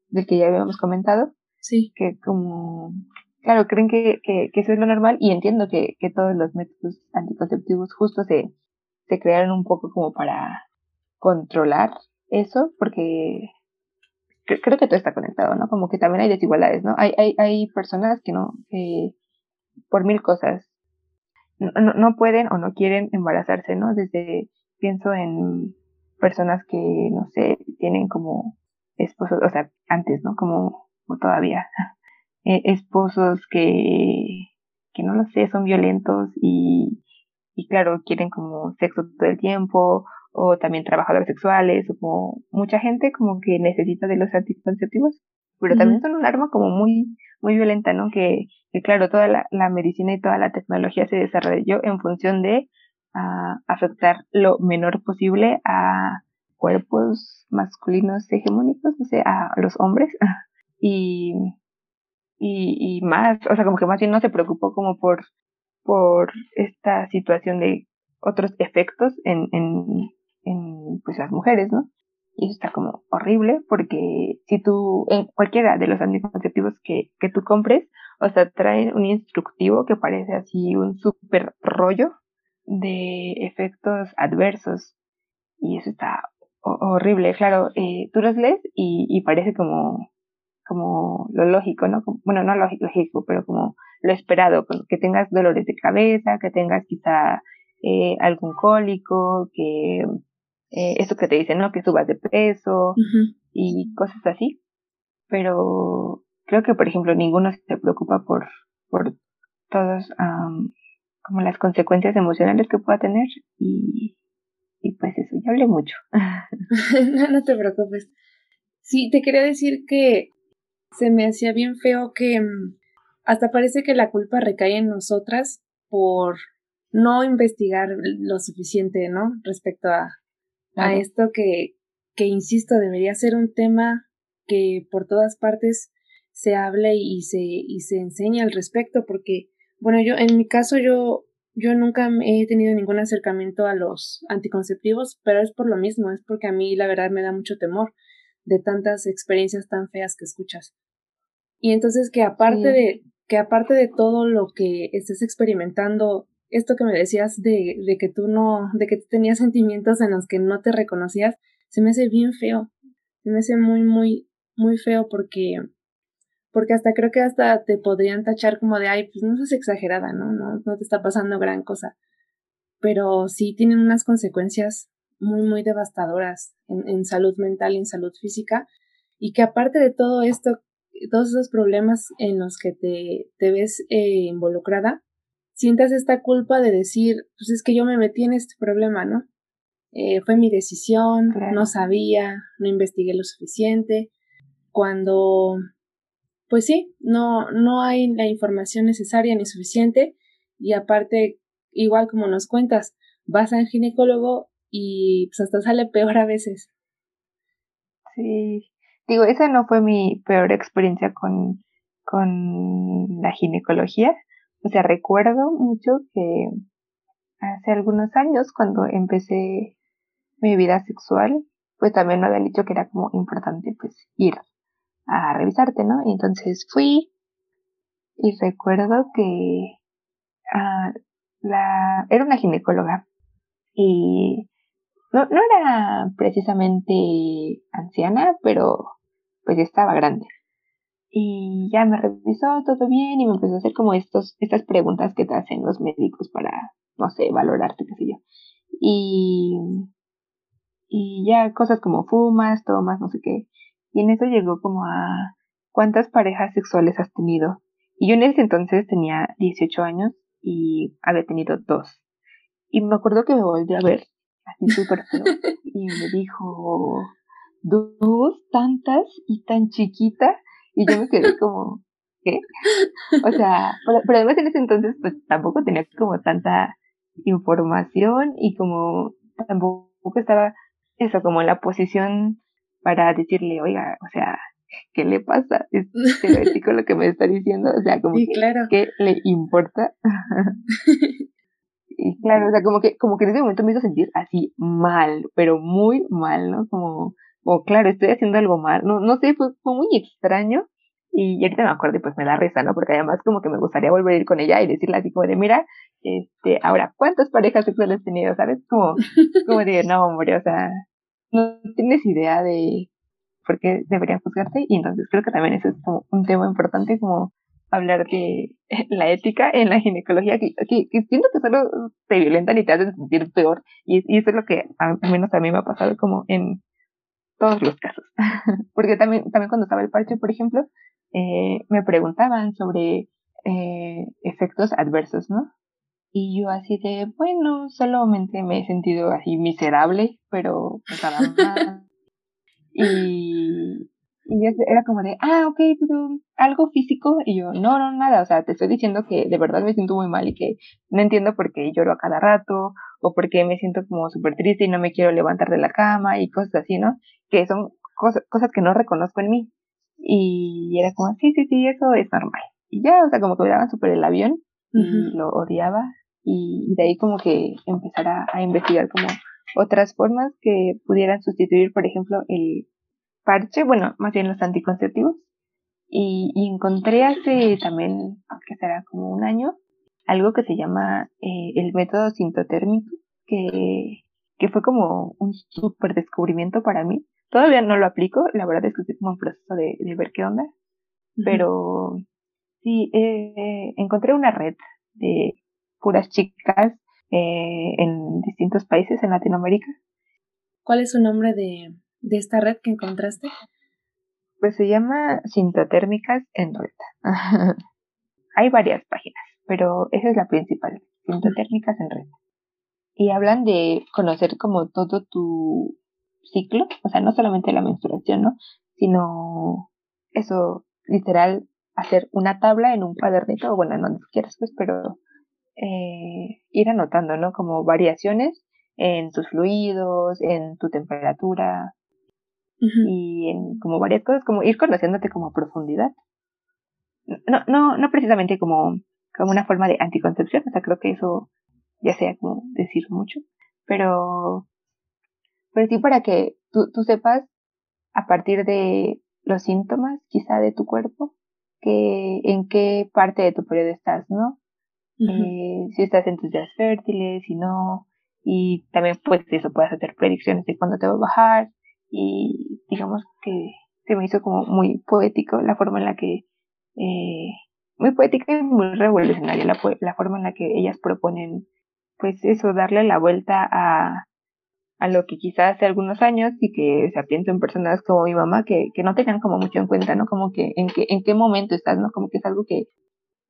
del que ya habíamos comentado. Sí. Que como, claro, creen que, que, eso es lo normal y entiendo que, que todos los métodos anticonceptivos justo se, se crearon un poco como para controlar eso, porque creo que todo está conectado, ¿no? Como que también hay desigualdades, ¿no? Hay, hay, hay personas que no, que por mil cosas no, no pueden o no quieren embarazarse, ¿no? Desde, pienso en personas que, no sé, tienen como esposos, o sea, antes, ¿no? Como, todavía, (laughs) eh, esposos que, que no lo sé, son violentos y, y claro, quieren como sexo todo el tiempo, o también trabajadores sexuales, o como mucha gente como que necesita de los anticonceptivos, pero también son un arma como muy, muy violenta, ¿no? Que, que claro, toda la, la, medicina y toda la tecnología se desarrolló en función de afectar lo menor posible a cuerpos masculinos hegemónicos, o sea, a los hombres, (laughs) y, y, y más, o sea, como que más bien no se preocupó como por, por esta situación de otros efectos en, en, en pues las mujeres, ¿no? Y eso está como horrible porque si tú, en cualquiera de los anticonceptivos que, que tú compres, o sea, traen un instructivo que parece así un super rollo de efectos adversos. Y eso está horrible. Claro, eh, tú los lees y, y parece como, como lo lógico, ¿no? bueno, no lógico, pero como lo esperado, que tengas dolores de cabeza, que tengas quizá eh, algún cólico, que eh, eso que te dicen, ¿no? Que subas de peso y cosas así. Pero creo que, por ejemplo, ninguno se preocupa por, por todas como las consecuencias emocionales que pueda tener y, y pues eso, ya hablé mucho. (laughs) no, no te preocupes. Sí, te quería decir que se me hacía bien feo que mm, hasta parece que la culpa recae en nosotras por no investigar lo suficiente, ¿no? Respecto a, a esto que, que, insisto, debería ser un tema que por todas partes se hable y se, y se enseñe al respecto, porque, bueno, yo, en mi caso, yo, yo nunca he tenido ningún acercamiento a los anticonceptivos, pero es por lo mismo, es porque a mí la verdad me da mucho temor de tantas experiencias tan feas que escuchas. Y entonces que aparte de, que aparte de todo lo que estés experimentando esto que me decías de, de que tú no, de que tú tenías sentimientos en los que no te reconocías, se me hace bien feo. Se me hace muy, muy, muy feo porque, porque hasta creo que hasta te podrían tachar como de, ay, pues no seas exagerada, ¿no? No, no te está pasando gran cosa. Pero sí tienen unas consecuencias muy, muy devastadoras en, en salud mental y en salud física. Y que aparte de todo esto, todos esos problemas en los que te, te ves eh, involucrada, sientas esta culpa de decir, pues es que yo me metí en este problema, ¿no? Eh, fue mi decisión, no sabía, no investigué lo suficiente. Cuando, pues sí, no, no hay la información necesaria ni suficiente y aparte, igual como nos cuentas, vas al ginecólogo y pues hasta sale peor a veces. Sí, digo, esa no fue mi peor experiencia con, con la ginecología. O sea, recuerdo mucho que hace algunos años, cuando empecé mi vida sexual, pues también me habían dicho que era como importante pues ir a revisarte, ¿no? Y entonces fui y recuerdo que ah, la, era una ginecóloga y no, no era precisamente anciana, pero pues estaba grande. Y ya me revisó todo bien y me empezó a hacer como estos, estas preguntas que te hacen los médicos para, no sé, valorarte, qué sé yo. Y, y ya cosas como fumas, tomas, no sé qué. Y en eso llegó como a cuántas parejas sexuales has tenido. Y yo en ese entonces tenía 18 años y había tenido dos. Y me acuerdo que me volví a ver, así súper feo, (laughs) y me dijo, dos, tantas y tan chiquita. Y yo me quedé como, ¿qué? O sea, pero, además en ese entonces pues tampoco tenía como tanta información y como tampoco estaba eso, como en la posición para decirle, oiga, o sea, ¿qué le pasa? Es teórico lo que me está diciendo, o sea, como que, ¿qué le importa? (laughs) y claro, o sea, como que, como que en ese momento me hizo sentir así mal, pero muy mal, ¿no? Como, o claro, estoy haciendo algo mal, no, no sé, fue, fue muy extraño. Y ahorita me acuerdo y pues me da risa, ¿no? Porque además como que me gustaría volver a ir con ella y decirle así como de, mira, este, ahora, ¿cuántas parejas sexuales has tenido? ¿Sabes? Como, como de, no, hombre, o sea, no tienes idea de por qué debería juzgarte y entonces creo que también eso es como un tema importante como hablar de (laughs) la ética en la ginecología que, que, siento que solo te violentan y te hacen sentir peor y, y eso es lo que al menos a mí me ha pasado como en todos los casos. (laughs) Porque también también cuando estaba el parche por ejemplo eh, me preguntaban sobre eh, efectos adversos no y yo así de, bueno, solamente me he sentido así miserable, pero pues nada (laughs) y, y era como de, ah, ok, pero algo físico. Y yo, no, no, nada. O sea, te estoy diciendo que de verdad me siento muy mal y que no entiendo por qué lloro a cada rato o por qué me siento como súper triste y no me quiero levantar de la cama y cosas así, ¿no? Que son cosas, cosas que no reconozco en mí. Y era como, sí, sí, sí, eso es normal. Y ya, o sea, como que me daban súper el avión y lo odiaba y de ahí como que empezar a, investigar como otras formas que pudieran sustituir, por ejemplo, el parche, bueno, más bien los anticonceptivos. Y, encontré hace también, que será como un año, algo que se llama eh, el método sintotérmico, que, que fue como un súper descubrimiento para mí. Todavía no lo aplico, la verdad es que estoy como en proceso de, de ver qué onda, pero sí, eh, encontré una red de puras chicas eh, en distintos países en Latinoamérica. ¿Cuál es su nombre de, de esta red que encontraste? Pues se llama Sintotérmicas en Red. (laughs) Hay varias páginas, pero esa es la principal, Sintotérmicas en Red. Y hablan de conocer como todo tu ciclo, o sea, no solamente la menstruación, ¿no? Sino eso, literal, hacer una tabla en un cuadernito, o bueno, en donde quieras, pues, pero eh, ir anotando, ¿no? Como variaciones en tus fluidos, en tu temperatura y en como varias cosas, como ir conociéndote como a profundidad. No, no, no precisamente como, como una forma de anticoncepción, o sea, creo que eso ya sea como decir mucho, pero, pero sí para que tú, tú sepas a partir de los síntomas quizá de tu cuerpo, que en qué parte de tu periodo estás, ¿no? Eh, si estás en tus días fértiles, si no, y también pues eso puedes hacer predicciones de cuándo te va a bajar y digamos que se me hizo como muy poético la forma en la que eh, muy poética y muy revolucionaria la, la forma en la que ellas proponen pues eso darle la vuelta a a lo que quizás hace algunos años y que se pienso en personas como mi mamá que, que no tenían como mucho en cuenta, ¿no? Como que en qué, en qué momento estás, ¿no? Como que es algo que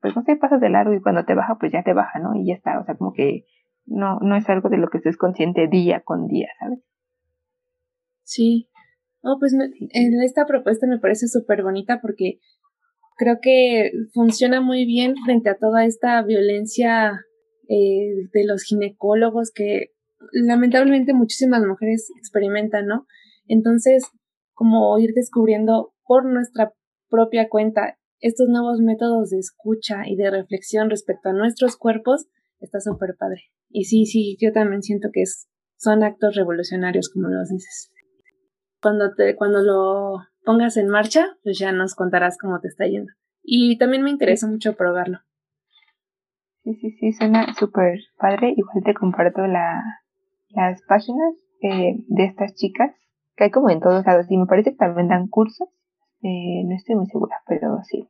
pues no sé, pasas de largo y cuando te baja, pues ya te baja, ¿no? Y ya está, o sea, como que no, no es algo de lo que estés consciente día con día, ¿sabes? Sí. No, pues en esta propuesta me parece súper bonita porque creo que funciona muy bien frente a toda esta violencia eh, de los ginecólogos que lamentablemente muchísimas mujeres experimentan, ¿no? Entonces, como ir descubriendo por nuestra propia cuenta estos nuevos métodos de escucha y de reflexión respecto a nuestros cuerpos está súper padre. Y sí, sí, yo también siento que es, son actos revolucionarios, como los dices. Cuando, te, cuando lo pongas en marcha, pues ya nos contarás cómo te está yendo. y también me interesa mucho probarlo. Sí, sí, sí, suena súper padre. Igual te comparto la, las páginas eh, de estas chicas, que hay como en todos lados, y me parece que también dan cursos, eh, no estoy muy segura, pero sí.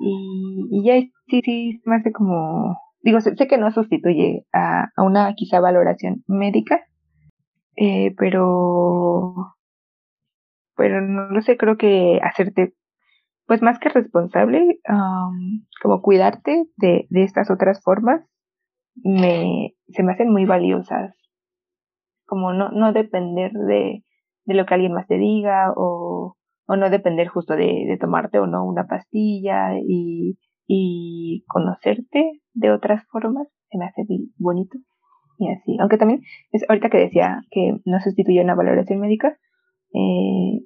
Y, ya sí, sí, me hace como, digo, sé, que no sustituye a, a, una quizá valoración médica, eh, pero, pero no lo sé, creo que hacerte, pues más que responsable, como cuidarte de, de estas otras formas, me, se me hacen muy valiosas como no, no depender de, de lo que alguien más te diga o, o no depender justo de, de, tomarte o no una pastilla y, y conocerte de otras formas se me hace bonito y así. Aunque también, es ahorita que decía que no sustituye una valoración médica, eh,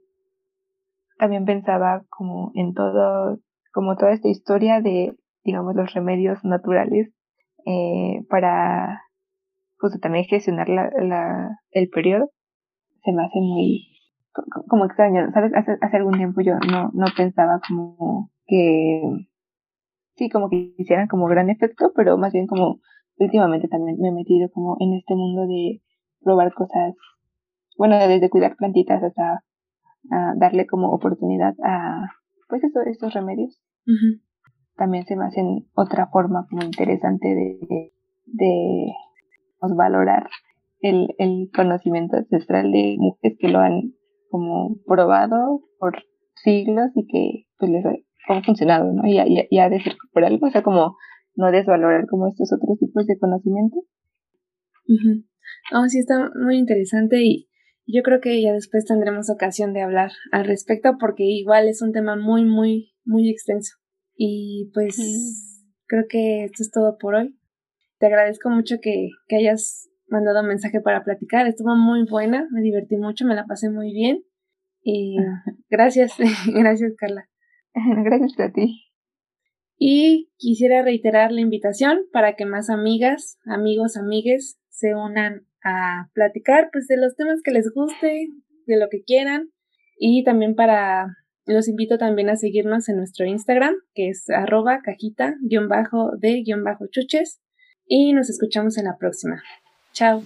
también pensaba como en todo, como toda esta historia de, digamos, los remedios naturales eh, para pues también gestionar la, la, el periodo se me hace muy como extraño, ¿sabes? Hace, hace algún tiempo yo no, no pensaba como que sí, como que hicieran como gran efecto, pero más bien como últimamente también me he metido como en este mundo de probar cosas, bueno, desde cuidar plantitas hasta darle como oportunidad a, pues eso, estos remedios. También se me hacen otra forma como interesante de, de valorar el, el conocimiento ancestral de mujeres que lo han como probado por siglos y que pues les ha, funcionado, ¿no? Y, y, ha de ser por algo, o sea, como no desvalorar como estos otros tipos de conocimiento. Uh sí, está muy interesante y yo creo que ya después tendremos ocasión de hablar al respecto porque igual es un tema muy, muy, muy extenso. Y pues creo que esto es todo por hoy. Te agradezco mucho que, que hayas mandado un mensaje para platicar. Estuvo muy buena, me divertí mucho, me la pasé muy bien. Y (laughs) gracias, (laughs) gracias Carla. (laughs) Gracias a ti. Y quisiera reiterar la invitación para que más amigas, amigos, amigues se unan a platicar pues de los temas que les guste, de lo que quieran. Y también para, los invito también a seguirnos en nuestro Instagram, que es arroba cajita-de-chuches y nos escuchamos en la próxima. Chao.